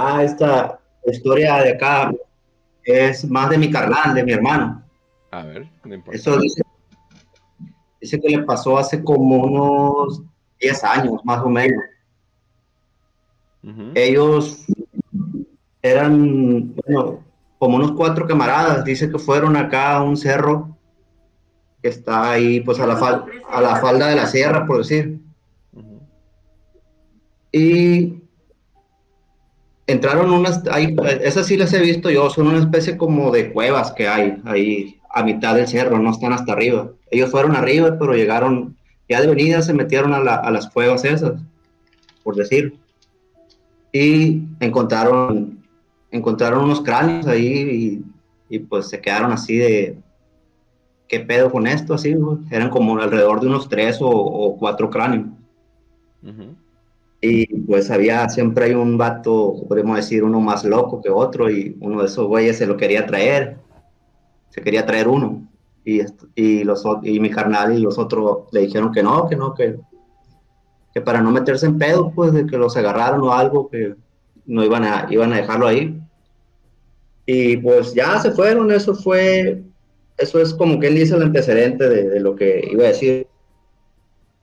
Ah, esta historia de acá es más de mi carnal, de mi hermano. A ver, no importa. Eso dice, dice que le pasó hace como unos 10 años, más o menos. Ellos eran, bueno, como unos cuatro camaradas. Dice que fueron acá a un cerro que está ahí, pues a la, fal- a la falda de la sierra, por decir. Y entraron unas, ahí, esas sí las he visto yo, son una especie como de cuevas que hay ahí a mitad del cerro, no están hasta arriba. Ellos fueron arriba, pero llegaron, ya de venida se metieron a, la- a las cuevas esas, por decir. Y encontraron, encontraron unos cráneos ahí y, pues se quedaron así de, ¿qué pedo con esto? Así, güey? eran como alrededor de unos tres o- cuatro cráneos. Y pues había, siempre hay un vato, podríamos decir, uno más loco que otro, y uno de esos güeyes se lo quería traer, se quería traer uno, y, est- y, los, y mi carnal y los otros le dijeron que no, que no, que, que para no meterse en pedo, pues de que los agarraron o algo, que no iban a, iban a dejarlo ahí. Y pues ya se fueron, eso fue, eso es como quien dice el antecedente de, de lo que iba a decir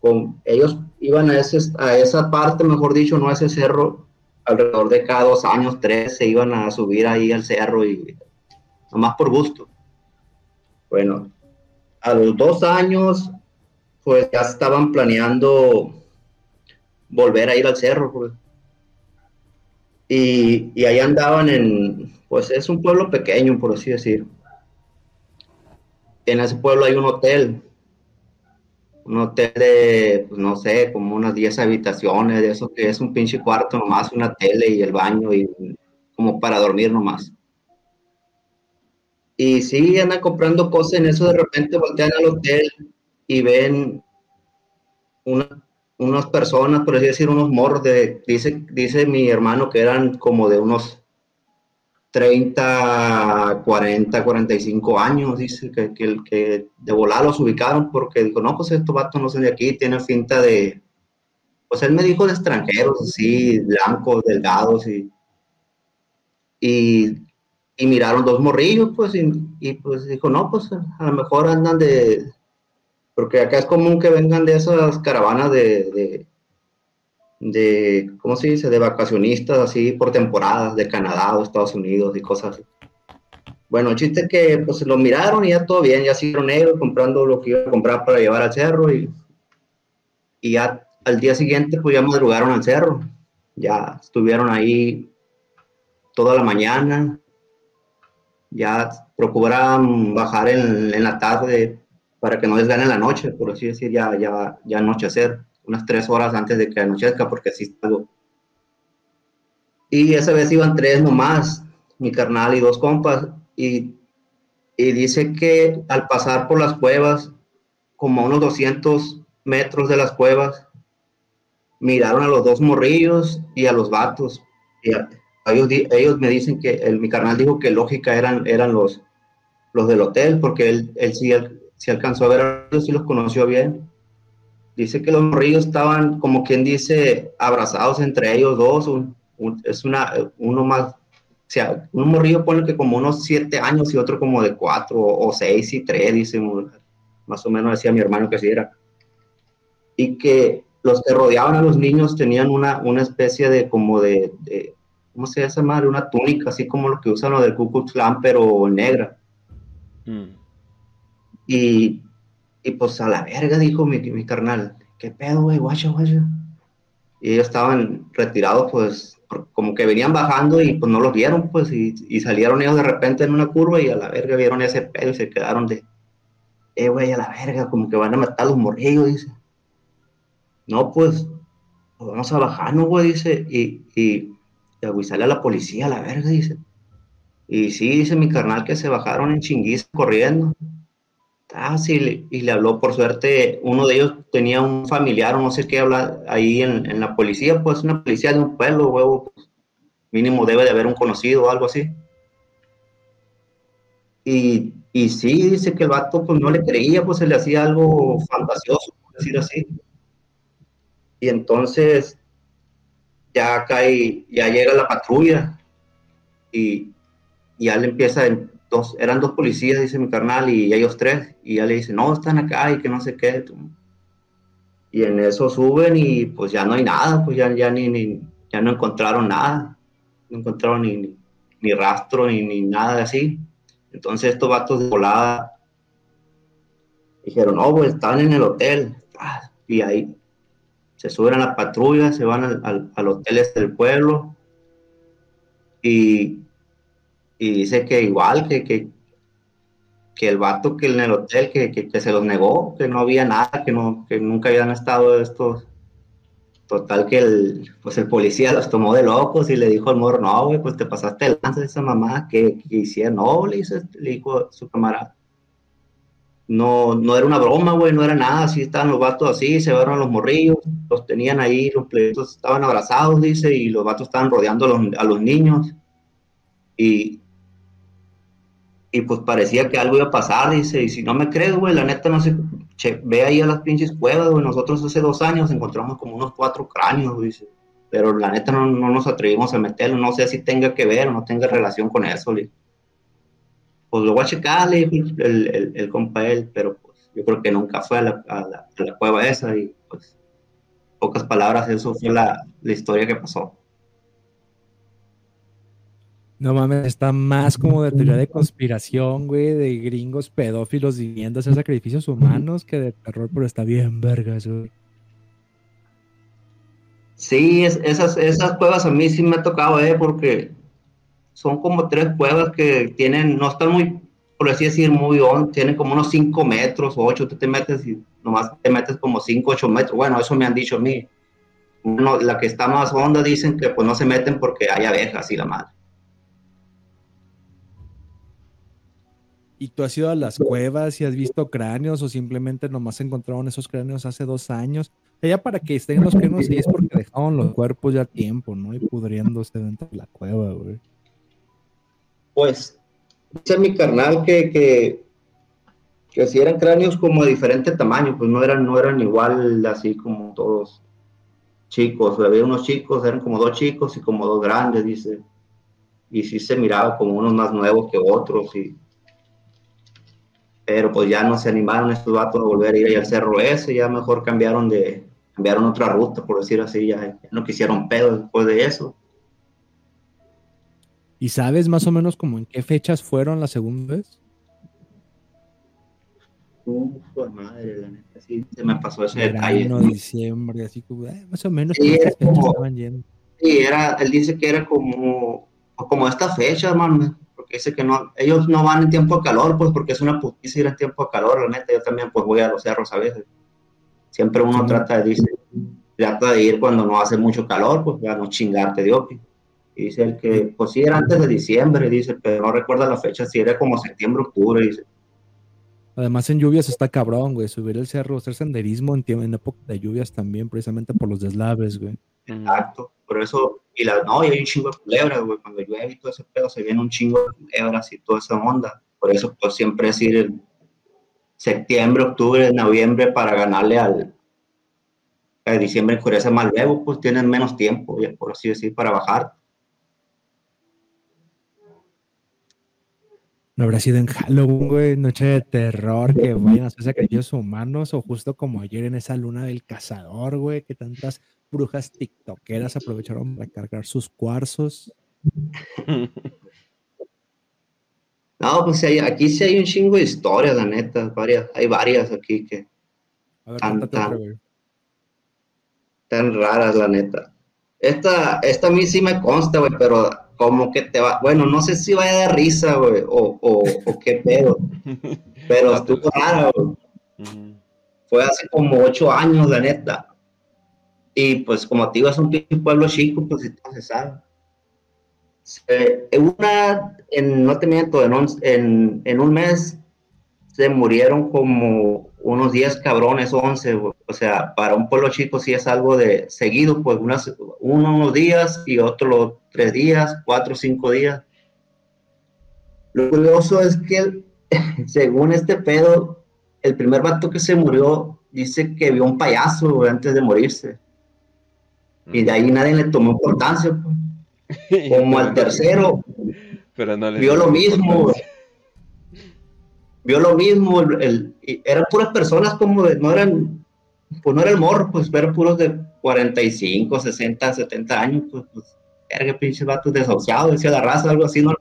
con, ellos iban a, ese, a esa parte, mejor dicho, no a ese cerro, alrededor de cada dos años, tres, se iban a subir ahí al cerro y nomás por gusto. Bueno, a los dos años, pues ya estaban planeando volver a ir al cerro, pues. Y, y ahí andaban en, pues es un pueblo pequeño, por así decir. En ese pueblo hay un hotel, un hotel de, pues no sé, como unas 10 habitaciones, de eso que es un pinche cuarto nomás, una tele y el baño y como para dormir nomás. Y sí, andan comprando cosas en eso, de repente voltean al hotel y ven una- unas personas, por así decir, unos morros de, dice, dice mi hermano que eran como de unos 30, 40, 45 años, dice que, que, que de volar los ubicaron porque dijo, no, pues estos vatos no son de aquí, tienen finta de, pues él me dijo de extranjeros, así, blancos, delgados, y, y, y miraron dos morrillos, pues, y, pues dijo, no, pues a lo mejor andan de, porque acá es común que vengan de esas caravanas de, de, ¿cómo se dice?, de vacacionistas, así, por temporadas, de Canadá o Estados Unidos y cosas. Bueno, el chiste es que, pues, lo miraron y ya todo bien, ya siguieron ellos comprando lo que iban a comprar para llevar al cerro y, y ya al día siguiente, pues, ya madrugaron al cerro. Ya estuvieron ahí toda la mañana, ya procuraban bajar en, en la tarde para que no les gane la noche, por así decir, ya, ya, ya anochecer, unas tres horas antes de que anochezca, porque así está algo. Y esa vez iban tres nomás, mi carnal y dos compas, y, y dice que al pasar por las cuevas, como a unos 200 metros de las cuevas, miraron a los dos morrillos y a los vatos. Y ellos, ellos me dicen que el, mi carnal dijo que lógica eran, eran los, los del hotel, porque él, él sí, al- sí alcanzó a ver a ellos, sí los conoció bien. Dice que los morrillos estaban, como quien dice, abrazados entre ellos dos. un- un- es una, uno más, o sea, un morrillo pone que como unos siete años y otro como de cuatro o seis y tres, dice, más o menos decía mi hermano que así era. Y que los que rodeaban a los niños tenían una, una especie de como de, de ¿cómo se llama? Una túnica, así como lo que usan los del Ku Klux Klan, pero negra. Mm. Y, y pues a la verga, dijo mi, carnal, ¿qué pedo, güey? Guacha, guacha. Y ellos estaban retirados, pues, como que venían bajando y pues no los vieron, pues, y, salieron ellos de repente en una curva y a la verga vieron ese pedo y se quedaron de, eh, güey, a la verga, como que van a matar a los morrillos, dice. No, pues, pues vamos a bajarnos, güey, dice, y, y, y avisarle a la policía, a la verga, dice. Y sí, dice mi carnal que se bajaron en chinguiza corriendo. Ah, sí, y le habló, por suerte, uno de ellos tenía un familiar o no sé qué habla ahí en, en la policía, pues una policía de un pueblo, huevo, pues, mínimo debe de haber un conocido o algo así. Y, y sí, dice que el vato pues no le creía, pues se le hacía algo fantasioso, por decir así. Y entonces, ya cae, ya llega la patrulla y, y ya le empieza, dos, eran dos policías, dice mi carnal, y ellos tres, y ya le dice, no, están acá y que no sé qué. Y en eso suben y pues ya no hay nada, pues ya, ya, ni, ni ya no encontraron nada, no encontraron ni, ni, rastro ni, ni, nada así. Entonces estos vatos de volada dijeron, no, pues estaban en el hotel. Y ahí se suben a la patrulla, se van al, al, hotel este del pueblo y, y dice que igual, que, que, que, el vato que en el hotel, que, que, se los negó, que no había nada, que, no, que nunca habían estado estos. Total que el, pues el policía los tomó de locos y le dijo al morro, no, güey, pues te pasaste el lance de esa mamá, que, que hiciera, no, le, le dijo su camarada. No, no era una broma, güey, no era nada, así estaban los vatos así, se vieron los morrillos, los tenían ahí, los pleitos estaban abrazados, dice, y los vatos estaban rodeando a los, niños, y, y pues parecía que algo iba a pasar, dice, y si no me crees, güey, la neta no sé, ve ahí a las pinches cuevas, güey, nosotros hace dos años encontramos como unos cuatro cráneos, dice, pero la neta no, no nos atrevimos a meterlo, no sé si tenga que ver o no tenga relación con eso, dice pues lo voy a checar, le dijo el, el, el, compa él, pero pues yo creo que nunca fue a la, a la, a la cueva esa y pues pocas palabras, eso fue la, la, historia que pasó. No mames, está más como de teoría de conspiración, güey, de gringos pedófilos viviendo hacer sacrificios humanos que de terror, pero está bien verga eso. Sí, es, esas, esas cuevas a mí sí me ha tocado, eh, porque son como tres cuevas que tienen, no están muy, por así decir, muy on, tienen como unos 5 metros o 8, tú te metes y nomás te metes como 5, 8 metros. Bueno, eso me han dicho a mí. la que está más honda dicen que pues no se meten porque hay abejas y la madre. ¿Y tú has ido a las cuevas y has visto cráneos o simplemente nomás encontraron esos cráneos hace dos años? Ya para que estén los cráneos y es porque dejaron los cuerpos ya tiempo, ¿no? Y pudriéndose dentro de la cueva, güey pues dice mi carnal que, que, que si eran cráneos como de diferente tamaño, pues no eran, no eran igual así como todos chicos, había unos chicos, eran como dos chicos y como dos grandes, dice, y sí se miraba como unos más nuevos que otros, y, pero pues ya no se animaron estos vatos a volver a ir al cerro ese, ya mejor cambiaron de, cambiaron otra ruta, por decir así, ya, ya no quisieron pedo después de eso. ¿Y sabes más o menos como en qué fechas fueron la segunda vez? Uf, madre, la neta, sí, se me pasó ese detalle. detalle. diciembre, así como, eh, más o menos. Sí, era como, estaban yendo. sí, era, él dice que era como, como esta fecha, hermano, porque dice que no, ellos no van en tiempo de calor, pues, porque es una putiza ir en tiempo de calor, la neta, yo también, pues, voy a los cerros a veces. Siempre uno trata de, dice, trata de ir cuando no hace mucho calor, pues, para no chingarte de opio. Dice el que, pues sí, era antes de diciembre, dice, pero no recuerda la fecha, si era como septiembre, octubre, dice. Además, en lluvias está cabrón, güey. Subir el cerro, hacer senderismo en, en época de lluvias también, precisamente por los deslaves, güey. Exacto, por eso, y la, no, y hay un chingo de culebras, güey. Cuando llueve y todo ese pedo, se viene un chingo de culebras y toda esa onda. Por eso, pues siempre es ir en septiembre, octubre, noviembre para ganarle al. A diciembre oscurece más luego, pues tienen menos tiempo, por así decir, para bajar. no habrá sido en Halloween, güey, noche de terror, que vayan a hacer sacrificios humanos, o justo como ayer en esa luna del cazador, güey, que tantas brujas tiktokeras aprovecharon para cargar sus cuarzos. No, pues aquí sí hay un chingo de historias, la neta, varias, hay varias aquí que a ver, tan, tan, tan raras, la neta. Esta, esta a mí sí me consta, güey, pero como que te va, bueno, no sé si vaya de risa, güey, o, o, o, qué pedo, pero estuvo raro, güey. Fue hace como ocho años, la neta. Y pues como te digo, es un pueblo chico, pues si se sabe. una, en, no te miento, en un, en, en un mes se murieron como unos 10 cabrones, 11, o sea, para un pueblo chico sí es algo de seguido, pues unas, uno unos días y otro los tres días, cuatro cinco días. Lo curioso es que, según este pedo, el primer vato que se murió dice que vio un payaso antes de morirse. Y de ahí nadie le tomó importancia. pues. Como al tercero, Pero no le vio lo mismo. vio lo mismo, el, eran puras personas como de, no eran, pues no era el morro, pues eran puros de 45, 60, 70 años, pues, pues verga, pinches vatos desahuciados, decía la raza, algo así, ¿no?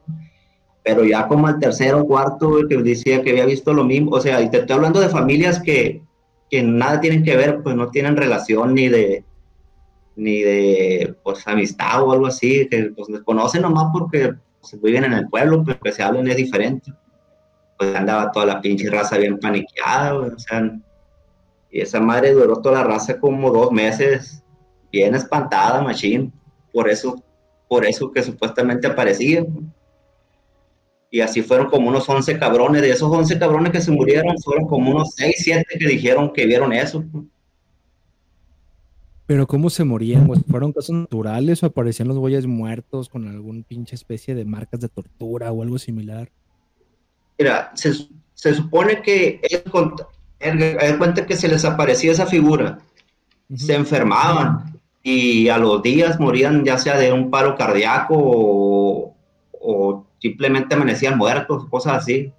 Pero ya como al tercero cuarto, que decía que había visto lo mismo, o sea, y te estoy hablando de familias que, que nada tienen que ver, pues no tienen relación ni de, ni de, pues, amistad o algo así, que pues conocen nomás porque pues, viven en el pueblo, pero que se hablen es diferente pues andaba toda la pinche raza bien paniqueada, o sea, y esa madre duró toda la raza como dos meses, bien espantada, machín, por eso, por eso que supuestamente aparecía. Y así fueron como unos 11 cabrones, de esos 11 cabrones que se murieron, fueron como unos 6, 7 que dijeron que vieron eso. güey. Pero ¿cómo se morían? güey? ¿Fueron casos naturales o aparecían los güeyes muertos con algún pinche especie de marcas de tortura o algo similar? Mira, se, se supone que de cuenta que se les aparecía esa figura, Ujú. se enfermaban y a los días morían ya sea de un paro cardíaco o, o simplemente amanecían muertos, cosas así.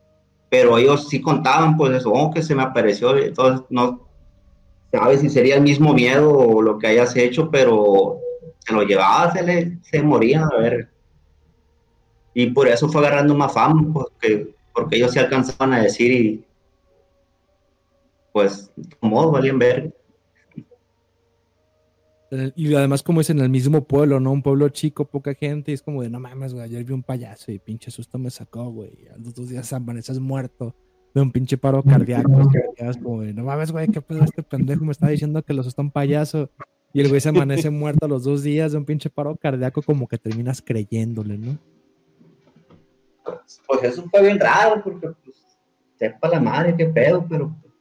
Pero ellos sí contaban, pues eso, oh, que se me apareció, entonces no sabes si sería el mismo miedo o lo que hayas hecho, pero se lo llevaba, se le se moría, a ver. Y por eso fue agarrando más fama, porque, porque ellos se alcanzaban a decir y pues, como valían ver. Eh, Y además, como es en el mismo pueblo, ¿no? Un pueblo chico, poca gente, y es como de no mames, güey. Ayer vi un payaso y pinche susto me sacó, güey. A los dos días amaneces muerto de un pinche paro cardíaco. como de no mames, güey, qué pedo este pendejo me está diciendo que los asustó un payaso. Y el güey se amanece muerto a los dos días de un pinche paro cardíaco, como que terminas creyéndole, ¿no? Pues eso fue bien raro, porque pues, sepa la madre qué pedo, pero pues,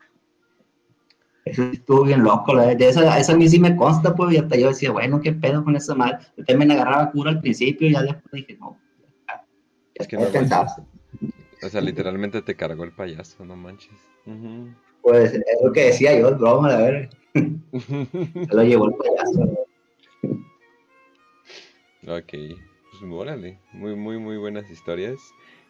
eso sí estuvo bien loco, la de esa, esa a mí sí me consta, pues, y hasta yo decía, bueno, qué pedo con esa madre. Yo también me agarraba cura al principio y ya después dije, no, ya, Es que no. O sea, literalmente te cargó el payaso, no manches. Pues es lo que decía yo, es broma, la verdad. Se lo llevó el payaso. Ok, pues órale, muy, muy, muy buenas historias.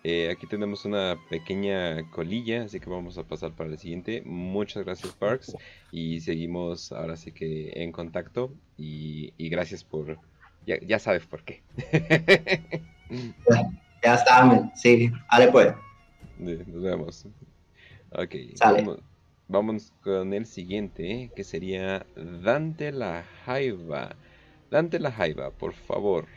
Eh, aquí tenemos una pequeña colilla, así que vamos a pasar para el siguiente. Muchas gracias, Parks, y seguimos ahora sí que en contacto. Y, y gracias por. Ya, ya sabes por qué. Ya está, men, sí, dale pues. Eh, Nos vemos. Ok, vamos, vamos con el siguiente, que sería Dante la Jaiba. Dante la Jaiba, por favor.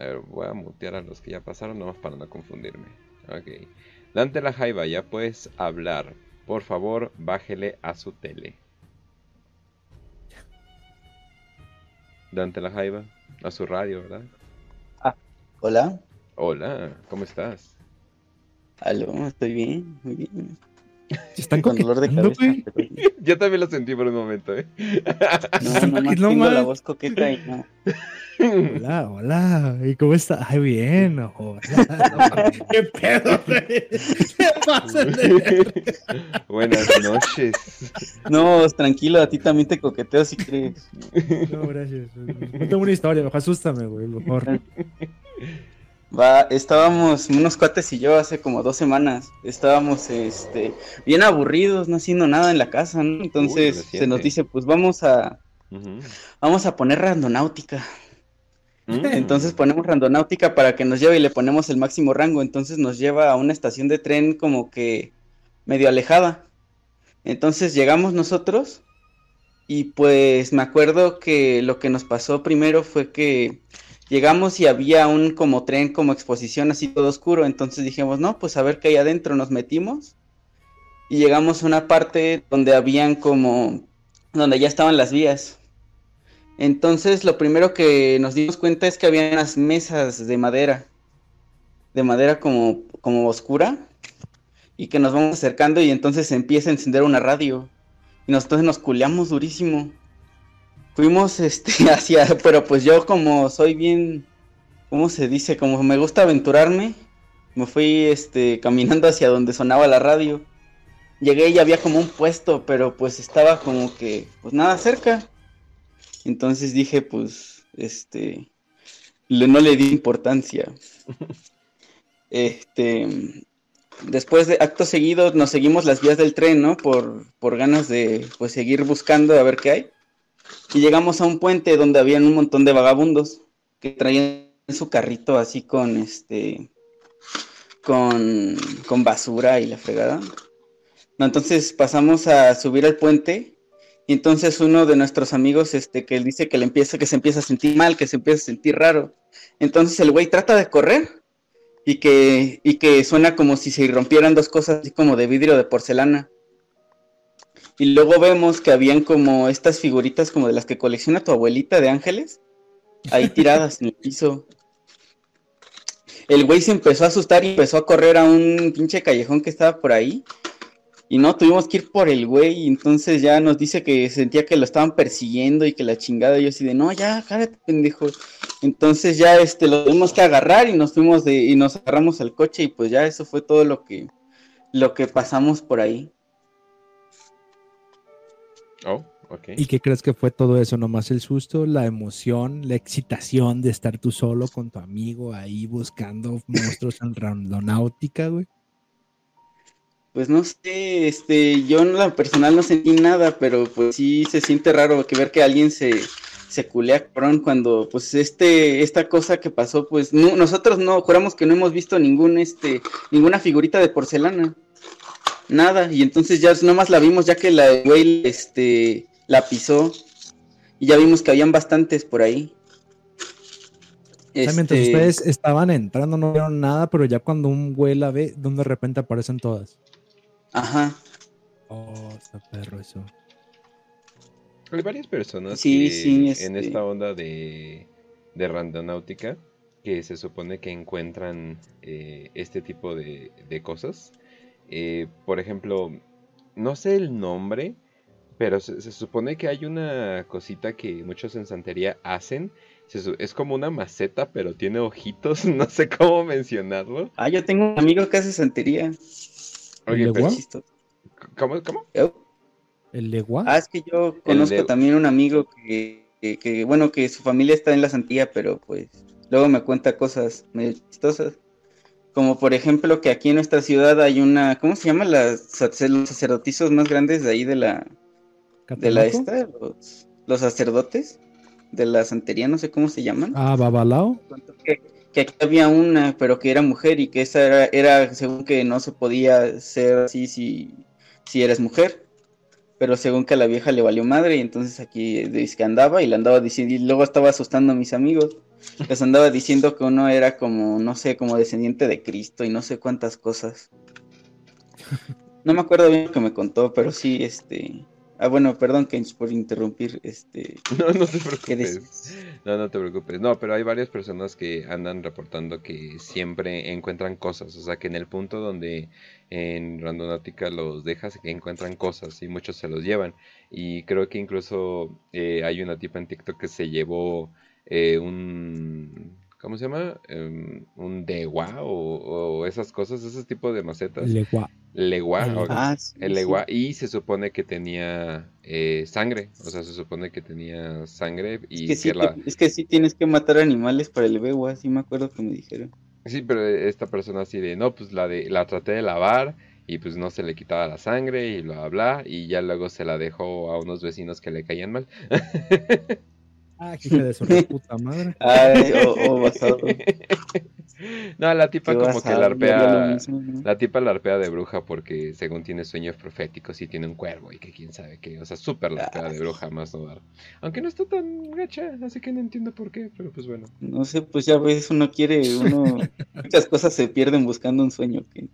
A ver, voy a mutear a los que ya pasaron, nomás para no confundirme. Ok. Dante la Jaiba, ya puedes hablar. Por favor, bájele a su tele. Dante la Jaiba, a su radio, ¿verdad? Hola, Hola, ¿cómo estás? aló, estoy bien, muy bien. Están Con dolor de cabeza. pero. Yo también lo sentí por un momento, ¿eh? No, no, tengo la voz coqueta y no. Hola, hola. ¿Y cómo está? Ay, bien. Hola. ¿Qué pedo, Buenas noches. No, tranquilo, a ti también te coqueteo si crees. No, gracias. No tengo una historia, mejor asústame, güey, mejor. Va, estábamos, unos cuates y yo hace como dos semanas, estábamos este, bien aburridos, no haciendo nada en la casa, ¿no? Entonces se nos dice, pues vamos a, vamos a poner randonáutica. Entonces ponemos randonáutica para que nos lleve y le ponemos el máximo rango. Entonces nos lleva a una estación de tren como que medio alejada. Entonces llegamos nosotros y pues me acuerdo que lo que nos pasó primero fue que llegamos y había un como tren como exposición así todo oscuro. Entonces dijimos, no, pues a ver qué hay adentro. Nos metimos y llegamos a una parte donde habían como, donde ya estaban las vías. Entonces lo primero que nos dimos cuenta es que había unas mesas de madera, de madera como, como oscura, y que nos vamos acercando y entonces se empieza a encender una radio. Y nosotros nos culeamos durísimo. Fuimos este hacia, pero pues yo como soy bien, ¿cómo se dice? Como me gusta aventurarme, me fui este caminando hacia donde sonaba la radio. Llegué y había como un puesto, pero pues estaba como que, pues nada cerca. Entonces dije, pues, este, no le di importancia. Este, después de acto seguido nos seguimos las vías del tren, ¿no? Por, por ganas de, pues, seguir buscando a ver qué hay. Y llegamos a un puente donde habían un montón de vagabundos que traían su carrito así con, este, con, con basura y la fregada. No, entonces pasamos a subir al puente y entonces uno de nuestros amigos, este, que él dice que le empieza, que se empieza a sentir mal, que se empieza a sentir raro. Entonces el güey trata de correr y que, y que suena como si se rompieran dos cosas así como de vidrio de porcelana. Y luego vemos que habían como estas figuritas como de las que colecciona tu abuelita de ángeles, ahí tiradas en el piso. El güey se empezó a asustar y empezó a correr a un pinche callejón que estaba por ahí. Y no, tuvimos que ir por el güey. Y entonces ya nos dice que sentía que lo estaban persiguiendo y que la chingada. Y yo así de, no, ya, cállate, pendejo. Entonces ya este, lo tuvimos que agarrar y nos fuimos de, y nos agarramos al coche. Y pues ya eso fue todo lo que, lo que pasamos por ahí. Oh, ok. ¿Y qué crees que fue todo eso? ¿Nomás el susto, la emoción, la excitación de estar tú solo con tu amigo ahí buscando monstruos en randonáutica, güey? Pues no sé, este, yo en lo personal no sentí nada, pero pues sí se siente raro que ver que alguien se, se culea cabrón cuando pues este, esta cosa que pasó, pues no, nosotros no, juramos que no hemos visto ningún, este, ninguna figurita de porcelana. Nada, y entonces ya nomás la vimos ya que la güey, este, la pisó y ya vimos que habían bastantes por ahí. Mientras Este, ustedes estaban entrando no vieron nada, pero ya cuando un güey la ve, donde de repente aparecen todas. Ajá, Oh, está perro eso. Hay varias personas Sí, que sí, en este- esta onda de, de randonáutica que se supone que encuentran eh, este tipo de, de cosas. Eh, por ejemplo, no sé el nombre, pero se, se supone que hay una cosita que muchos en santería hacen. Se es como una maceta, pero tiene ojitos, no sé cómo mencionarlo. Ah, yo tengo un amigo que hace santería. Oye, ¿El pero- legua? Chistoso. ¿cómo? ¿Cómo? ¿El legua? Ah, es que yo conozco también un amigo que, que- que, bueno, que su familia está en la santía, pero pues luego me cuenta cosas medio chistosas. Como por ejemplo que aquí en nuestra ciudad hay una, ¿cómo se llama? Las, los sacerdotizos más grandes de ahí de la, de la esta, los, los sacerdotes de la santería, no sé cómo se llaman. Ah, Babalao. Que, que aquí había una, pero que era mujer y que esa era, según que no se podía ser así si, si eres mujer. Pero según que a la vieja le valió madre y entonces aquí dice que andaba y le andaba diciendo, y luego estaba asustando a mis amigos. Les andaba diciendo que uno era como, no sé, como descendiente de Cristo y no sé cuántas cosas. No me acuerdo bien lo que me contó, pero sí, este... Ah, bueno, perdón, Kench, por interrumpir, este... No, no te ¿Qué preocupes. No, no te preocupes. No, pero hay varias personas que andan reportando que siempre encuentran cosas. O sea, que en el punto donde en Randonáutica los dejas, que encuentran cosas y muchos se los llevan. Y creo que incluso eh, hay una tipa en TikTok que se llevó eh, un... ¿Cómo se llama? Em, un dewa o, o esas cosas, ese tipo de macetas. Legua. Legua. Ah, sí, el sí. legua, y se supone que tenía eh, sangre, o sea, se supone que tenía sangre y Es que, sí, que la... te- es que sí tienes que matar animales para el begua, sí me acuerdo que me dijeron. Sí, pero esta persona así de, no, pues la de, la traté de lavar y pues no se le quitaba la sangre y bla, bla, y ya luego se la dejó a unos vecinos que le caían mal. Ah, que de su puta madre. Ay, o, o basado. no, la tipa qué como que basado, mismo, ¿no? la tipa larpea de bruja porque según tiene sueños proféticos y tiene un cuervo y que quién sabe qué, o sea, súper larpea de bruja más no dar. Aunque no está tan gacha, así que no entiendo por qué, pero pues bueno. No sé, pues ya a veces uno quiere, uno, muchas cosas se pierden buscando un sueño. que